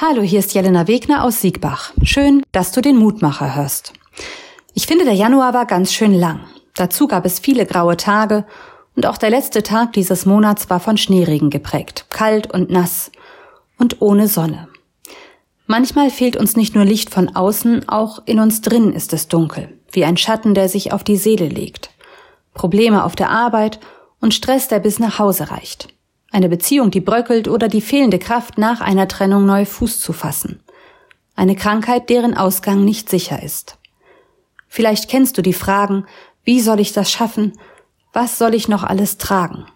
Hallo, hier ist Jelena Wegner aus Siegbach. Schön, dass du den Mutmacher hörst. Ich finde, der Januar war ganz schön lang. Dazu gab es viele graue Tage und auch der letzte Tag dieses Monats war von Schneeregen geprägt, kalt und nass und ohne Sonne. Manchmal fehlt uns nicht nur Licht von außen, auch in uns drin ist es dunkel, wie ein Schatten, der sich auf die Seele legt. Probleme auf der Arbeit und Stress, der bis nach Hause reicht. Eine Beziehung, die bröckelt oder die fehlende Kraft nach einer Trennung neu Fuß zu fassen. Eine Krankheit, deren Ausgang nicht sicher ist. Vielleicht kennst du die Fragen, wie soll ich das schaffen? Was soll ich noch alles tragen?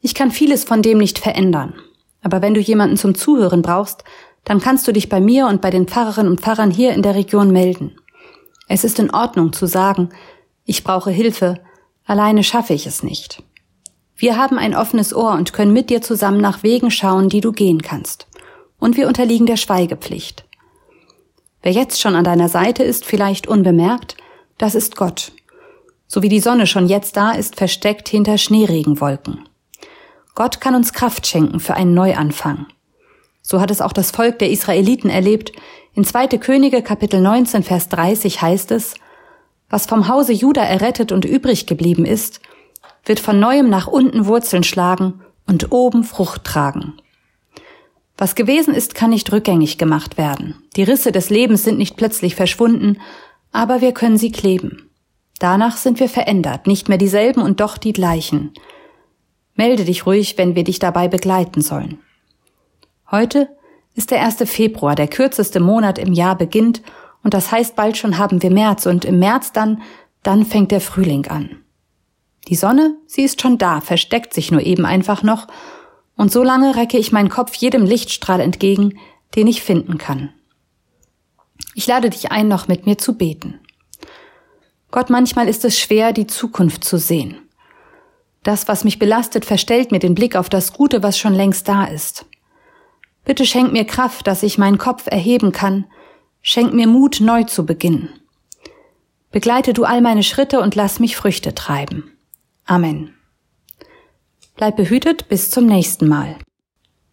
Ich kann vieles von dem nicht verändern. Aber wenn du jemanden zum Zuhören brauchst, dann kannst du dich bei mir und bei den Pfarrerinnen und Pfarrern hier in der Region melden. Es ist in Ordnung zu sagen, ich brauche Hilfe, alleine schaffe ich es nicht. Wir haben ein offenes Ohr und können mit dir zusammen nach Wegen schauen, die du gehen kannst. Und wir unterliegen der Schweigepflicht. Wer jetzt schon an deiner Seite ist, vielleicht unbemerkt, das ist Gott. So wie die Sonne schon jetzt da ist, versteckt hinter Schneeregenwolken. Gott kann uns Kraft schenken für einen Neuanfang. So hat es auch das Volk der Israeliten erlebt. In 2. Könige Kapitel 19 Vers 30 heißt es, was vom Hause Juda errettet und übrig geblieben ist, wird von neuem nach unten Wurzeln schlagen und oben Frucht tragen. Was gewesen ist, kann nicht rückgängig gemacht werden. Die Risse des Lebens sind nicht plötzlich verschwunden, aber wir können sie kleben. Danach sind wir verändert, nicht mehr dieselben und doch die gleichen. Melde dich ruhig, wenn wir dich dabei begleiten sollen. Heute ist der 1. Februar, der kürzeste Monat im Jahr beginnt und das heißt, bald schon haben wir März und im März dann, dann fängt der Frühling an. Die Sonne, sie ist schon da, versteckt sich nur eben einfach noch, und so lange recke ich meinen Kopf jedem Lichtstrahl entgegen, den ich finden kann. Ich lade dich ein, noch mit mir zu beten. Gott, manchmal ist es schwer, die Zukunft zu sehen. Das, was mich belastet, verstellt mir den Blick auf das Gute, was schon längst da ist. Bitte schenk mir Kraft, dass ich meinen Kopf erheben kann. Schenk mir Mut, neu zu beginnen. Begleite du all meine Schritte und lass mich Früchte treiben. Amen. Bleib behütet bis zum nächsten Mal.